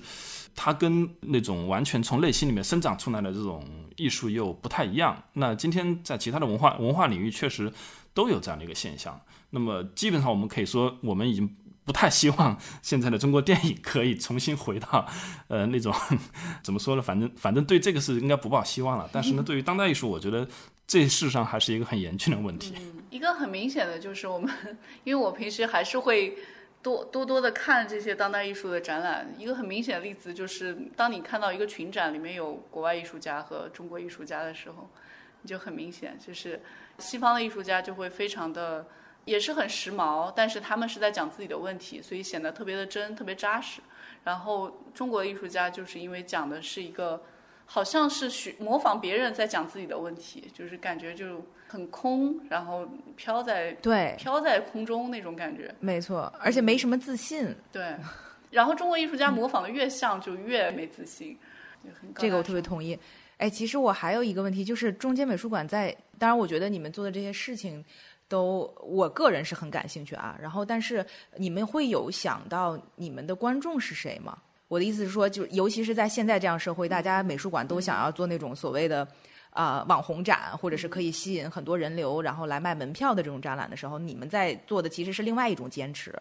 S1: 它跟那种完全从类型里面生长出来的这种艺术又不太一样。那今天在其他的文化文化领域，确实都有这样的一个现象。那么，基本上我们可以说，我们已经。不太希望现在的中国电影可以重新回到，[LAUGHS] 呃，那种 [LAUGHS] 怎么说呢？反正反正对这个是应该不抱希望了。但是呢，对于当代艺术，我觉得这事实上还是一个很严峻的问题。
S3: 一个很明显的就是我们，[LAUGHS] 因为我平时还是会多多多的看这些当代艺术的展览。一个很明显的例子就是，当你看到一个群展里面有国外艺术家和中国艺术家的时候，你就很明显，就是西方的艺术家就会非常的。也是很时髦，但是他们是在讲自己的问题，所以显得特别的真，特别扎实。然后中国艺术家就是因为讲的是一个，好像是学模仿别人在讲自己的问题，就是感觉就很空，然后飘在
S2: 对
S3: 飘在空中那种感觉。
S2: 没错，而且没什么自信。
S3: 对，然后中国艺术家模仿的越像，就越没自信。
S2: 这个我特别同意。哎，其实我还有一个问题，就是中间美术馆在，当然我觉得你们做的这些事情。都，我个人是很感兴趣啊。然后，但是你们会有想到你们的观众是谁吗？我的意思是说，就尤其是在现在这样社会，大家美术馆都想要做那种所谓的。啊，网红展或者是可以吸引很多人流，然后来卖门票的这种展览的时候，你们在做的其实是另外一种坚持。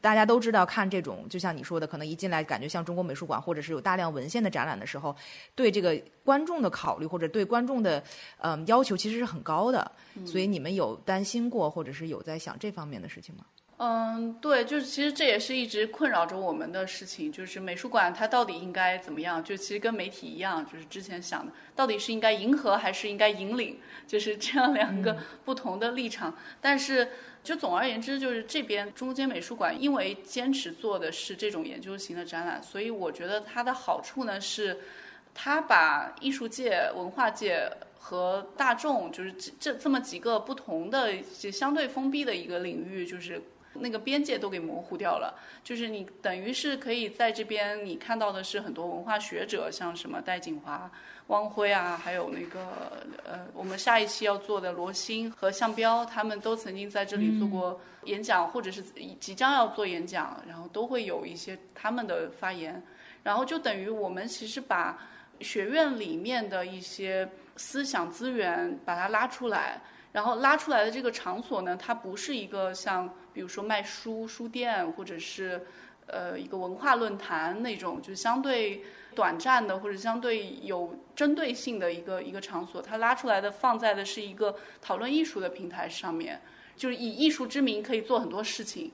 S2: 大家都知道，看这种就像你说的，可能一进来感觉像中国美术馆，或者是有大量文献的展览的时候，对这个观众的考虑或者对观众的嗯要求其实是很高的。所以你们有担心过，或者是有在想这方面的事情吗？
S3: 嗯，对，就是其实这也是一直困扰着我们的事情，就是美术馆它到底应该怎么样？就其实跟媒体一样，就是之前想的，到底是应该迎合还是应该引领，就是这样两个不同的立场。但是就总而言之，就是这边中间美术馆因为坚持做的是这种研究型的展览，所以我觉得它的好处呢是。它把艺术界、文化界和大众，就是这这这么几个不同的、就相对封闭的一个领域，就是那个边界都给模糊掉了。就是你等于是可以在这边，你看到的是很多文化学者，像什么戴锦华、汪辉啊，还有那个呃，我们下一期要做的罗新和向彪，他们都曾经在这里做过演讲，或者是即将要做演讲，然后都会有一些他们的发言，然后就等于我们其实把学院里面的一些思想资源把它拉出来。然后拉出来的这个场所呢，它不是一个像比如说卖书书店，或者是呃一个文化论坛那种，就相对短暂的或者相对有针对性的一个一个场所。它拉出来的放在的是一个讨论艺术的平台上面，就是以艺术之名可以做很多事情。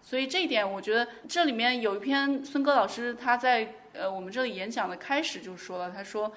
S3: 所以这一点，我觉得这里面有一篇孙戈老师他在呃我们这里演讲的开始就说了，他说。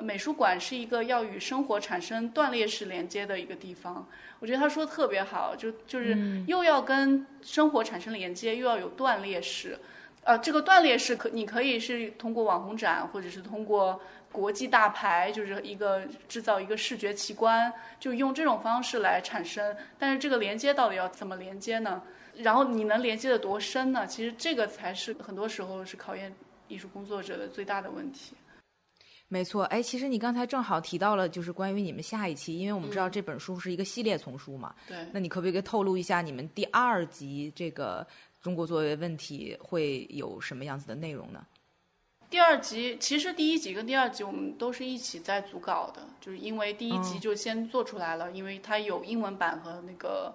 S3: 美术馆是一个要与生活产生断裂式连接的一个地方，我觉得他说的特别好，就就是又要跟生活产生连接，又要有断裂式。呃，这个断裂式可你可以是通过网红展，或者是通过国际大牌，就是一个制造一个视觉奇观，就用这种方式来产生。但是这个连接到底要怎么连接呢？然后你能连接的多深呢？其实这个才是很多时候是考验艺术工作者的最大的问题。
S2: 没错，哎，其实你刚才正好提到了，就是关于你们下一期，因为我们知道这本书是一个系列丛书嘛。
S3: 对。
S2: 那你可不可以透露一下，你们第二集这个中国作为问题会有什么样子的内容呢？
S3: 第二集其实第一集跟第二集我们都是一起在组稿的，就是因为第一集就先做出来了，因为它有英文版和那个，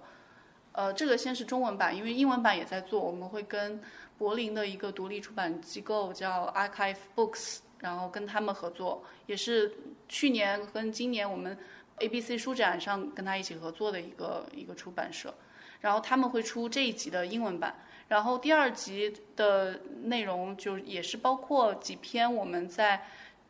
S3: 呃，这个先是中文版，因为英文版也在做，我们会跟柏林的一个独立出版机构叫 Archive Books。然后跟他们合作，也是去年跟今年我们 A B C 书展上跟他一起合作的一个一个出版社。然后他们会出这一集的英文版，然后第二集的内容就也是包括几篇我们在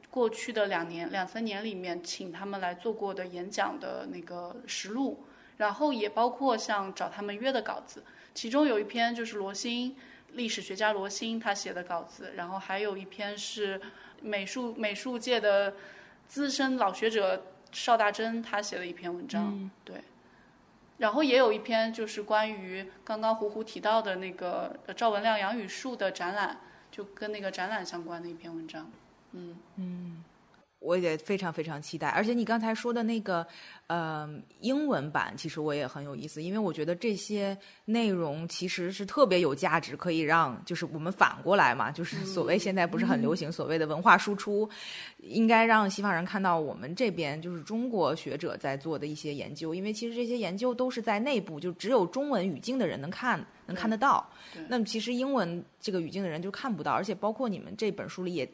S3: 过去的两年两三年里面请他们来做过的演讲的那个实录，然后也包括像找他们约的稿子，其中有一篇就是罗新历史学家罗新他写的稿子，然后还有一篇是。美术美术界的资深老学者邵大珍，他写了一篇文章，对，然后也有一篇就是关于刚刚胡胡提到的那个赵文亮杨雨树的展览，就跟那个展览相关的一篇文章，嗯。
S2: 嗯。我也非常非常期待，而且你刚才说的那个，呃，英文版其实我也很有意思，因为我觉得这些内容其实是特别有价值，可以让就是我们反过来嘛，就是所谓现在不是很流行所谓的文化输出，应该让西方人看到我们这边就是中国学者在做的一些研究，因为其实这些研究都是在内部，就只有中文语境的人能看能看得到，那么其实英文这个语境的人就看不到，而且包括你们这本书里也。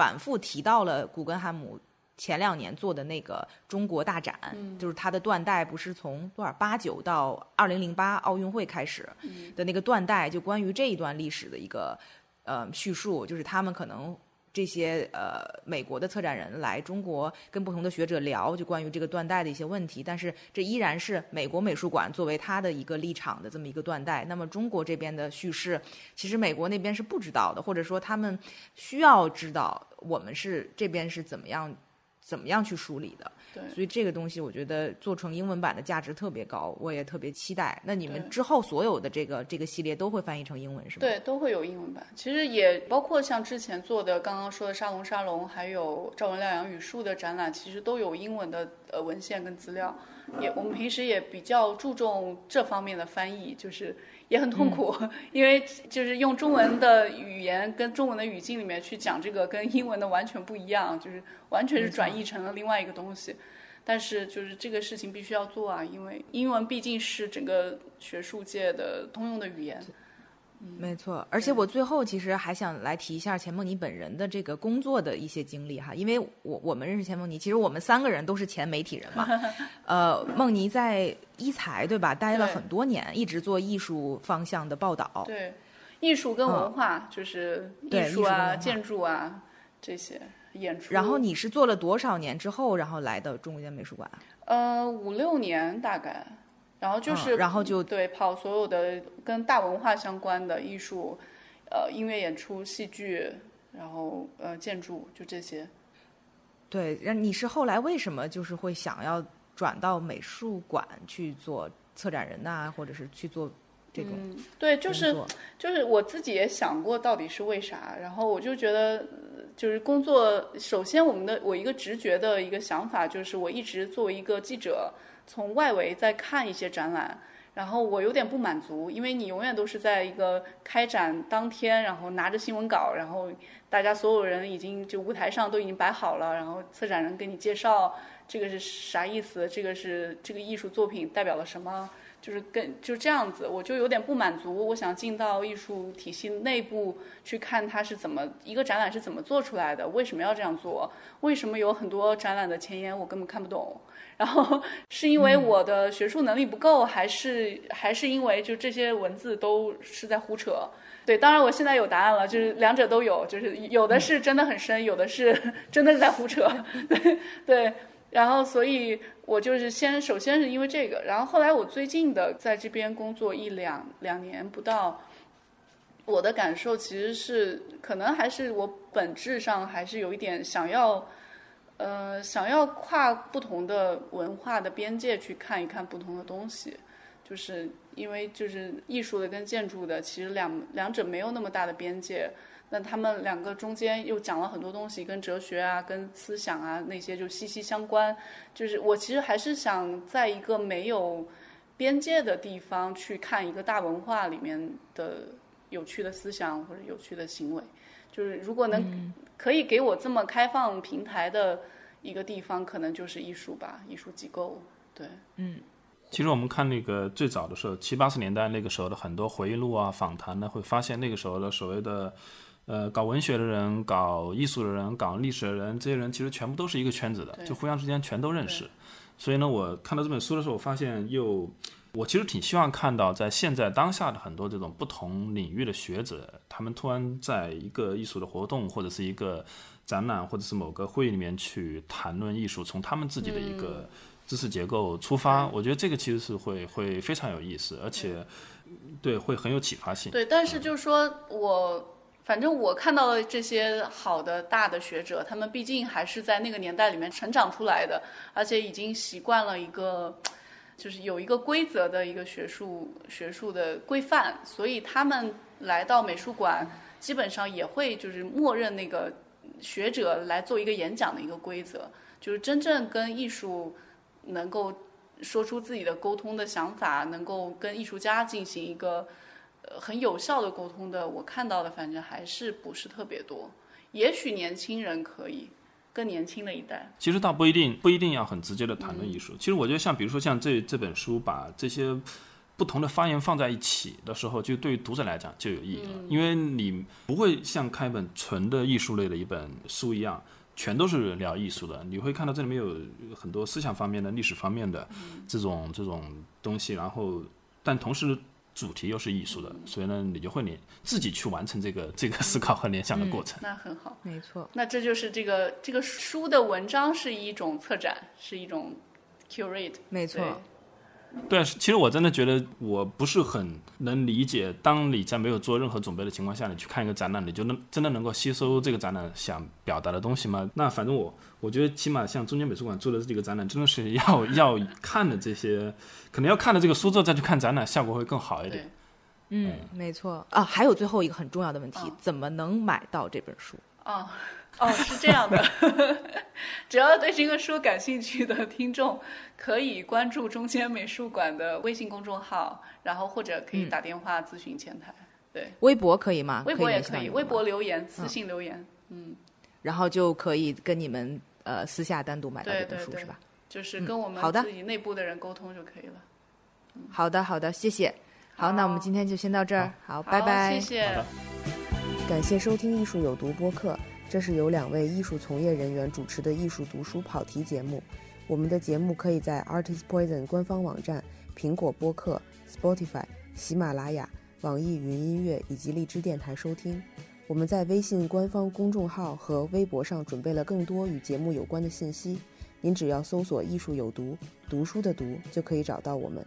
S2: 反复提到了古根汉姆前两年做的那个中国大展，就是他的断代不是从多少八九到二零零八奥运会开始的那个断代，就关于这一段历史的一个呃叙述，就是他们可能。这些呃，美国的策展人来中国跟不同的学者聊，就关于这个断代的一些问题。但是这依然是美国美术馆作为他的一个立场的这么一个断代。那么中国这边的叙事，其实美国那边是不知道的，或者说他们需要知道我们是这边是怎么样。怎么样去梳理的？
S3: 对，
S2: 所以这个东西我觉得做成英文版的价值特别高，我也特别期待。那你们之后所有的这个这个系列都会翻译成英文是吗？
S3: 对，都会有英文版。其实也包括像之前做的刚刚说的沙龙沙龙，还有赵文亮杨语树的展览，其实都有英文的呃文献跟资料。也我们平时也比较注重这方面的翻译，就是。也很痛苦，[LAUGHS] 因为就是用中文的语言跟中文的语境里面去讲这个，跟英文的完全不一样，就是完全是转译成了另外一个东西。但是就是这个事情必须要做啊，因为英文毕竟是整个学术界的通用的语言。
S2: 没错，而且我最后其实还想来提一下钱梦妮本人的这个工作的一些经历哈，因为我我们认识钱梦妮，其实我们三个人都是前媒体人嘛。[LAUGHS] 呃，梦妮在一财对吧，待了很多年，一直做艺术方向的报道。
S3: 对，艺术跟文化就是艺术啊、建筑啊这些演出。
S2: 然后你是做了多少年之后，然后来的中国美术馆？
S3: 呃，五六年大概。然后就是，
S2: 然后就
S3: 对跑所有的跟大文化相关的艺术，呃，音乐演出、戏剧，然后呃，建筑，就这些。
S2: 对，那你是后来为什么就是会想要转到美术馆去做策展人呐、或者是去做这种
S3: 嗯，对，就是就是我自己也想过到底是为啥，然后我就觉得，呃就是工作，首先我们的我一个直觉的一个想法就是，我一直作为一个记者，从外围再看一些展览，然后我有点不满足，因为你永远都是在一个开展当天，然后拿着新闻稿，然后大家所有人已经就舞台上都已经摆好了，然后策展人给你介绍这个是啥意思，这个是这个艺术作品代表了什么。就是跟就这样子，我就有点不满足。我想进到艺术体系内部去看它是怎么一个展览是怎么做出来的，为什么要这样做？为什么有很多展览的前言我根本看不懂？[LAUGHS] 然后是因为我的学术能力不够，还是还是因为就这些文字都是在胡扯？对，当然我现在有答案了，就是两者都有，就是有的是真的很深，有的是 [LAUGHS] 真的是在胡扯。对 [LAUGHS] 对。然后，所以我就是先，首先是因为这个，然后后来我最近的在这边工作一两两年不到，我的感受其实是，可能还是我本质上还是有一点想要，呃，想要跨不同的文化的边界去看一看不同的东西，就是因为就是艺术的跟建筑的，其实两两者没有那么大的边界。那他们两个中间又讲了很多东西，跟哲学啊、跟思想啊那些就息息相关。就是我其实还是想在一个没有边界的地方去看一个大文化里面的有趣的思想或者有趣的行为。就是如果能可以给我这么开放平台的一个地方，可能就是艺术吧，艺术机构。对，嗯
S1: 其实我们看那个最早的时候，七八十年代那个时候的很多回忆录啊、访谈呢，会发现那个时候的所谓的，呃，搞文学的人、搞艺术的人、搞历史的人，这些人其实全部都是一个圈子的，就互相之间全都认识。所以呢，我看到这本书的时候，我发现又，我其实挺希望看到在现在当下的很多这种不同领域的学者，他们突然在一个艺术的活动或者是一个展览或者是某个会议里面去谈论艺术，从他们自己的一个知识结构出发，我觉得这个其实是会会非常有意思，而且对会很有启发性。
S3: 对，但是就是说我，反正我看到的这些好的大的学者，他们毕竟还是在那个年代里面成长出来的，而且已经习惯了一个，就是有一个规则的一个学术学术的规范，所以他们来到美术馆，基本上也会就是默认那个学者来做一个演讲的一个规则，就是真正跟艺术能够说出自己的沟通的想法，能够跟艺术家进行一个呃很有效的沟通的，我看到的反正还是不是特别多。也许年轻人可以，更年轻的一代，
S1: 其实倒不一定不一定要很直接的谈
S3: 嗯
S1: 论艺术。其实我觉得像比如说像这这本书把这些不同的发言放在一起的时候，就对于读者来讲就有意义了，
S3: 嗯
S1: 因为你不会像看一本纯的艺术类的一本书一样。全都是聊艺术的，你会看到这里面有很多思想方面的、历史方面的
S3: 嗯
S1: 这种这种东西，然后但同时主题又是艺术的，所以呢，你就会联自己去完成这个 [LAUGHS] 这个思考和联想的过程。
S3: 那很好。
S2: 没错，
S3: 那这就是这个这个书的文章是一种策展，是一种 curate，
S2: 没错
S3: 对。
S1: 其实我真的觉得我不是很能理解，当你在没有做任何准备的情况下，你去看一个展览，你就能真的能够吸收这个展览想表达的东西吗？那反正我我觉得起码像中间美术馆做的这个展览，真的是要要看的这些，可能要看了这个书之后再去看展览，效果会更好一点。，
S2: 嗯，没错啊。还有最后一个很重要的问题，
S3: 嗯
S2: 怎么能买到这本书？
S3: 哦，哦，是这样的。只要对这个书感兴趣的听众，可以关注中间美术馆的微信公众号，然后或者可以打电话咨询前台。对，
S2: 微博可以吗？
S3: 微博也可以，微博，留言、私信留言，嗯，
S2: 然后就可以跟你们呃私下单独买到这本书，
S3: 对对对
S2: 是吧？
S3: 就是跟我们自己内部的人沟通就可以了。
S2: 好的，好的，谢谢。好，那我们今天就先到这儿。好，
S3: 好
S2: 拜拜。
S3: 谢谢。
S4: 感谢收听《艺术有毒》播客，这是由两位艺术从业人员主持的艺术读书跑题节目。我们的节目可以在 Artist Poison 官方网站、苹果播客、Spotify、喜马拉雅、网易云音乐以及荔枝电台收听。我们在微信官方公众号和微博上准备了更多与节目有关的信息，您只要搜索“艺术有毒”，读书的“读”就可以找到我们。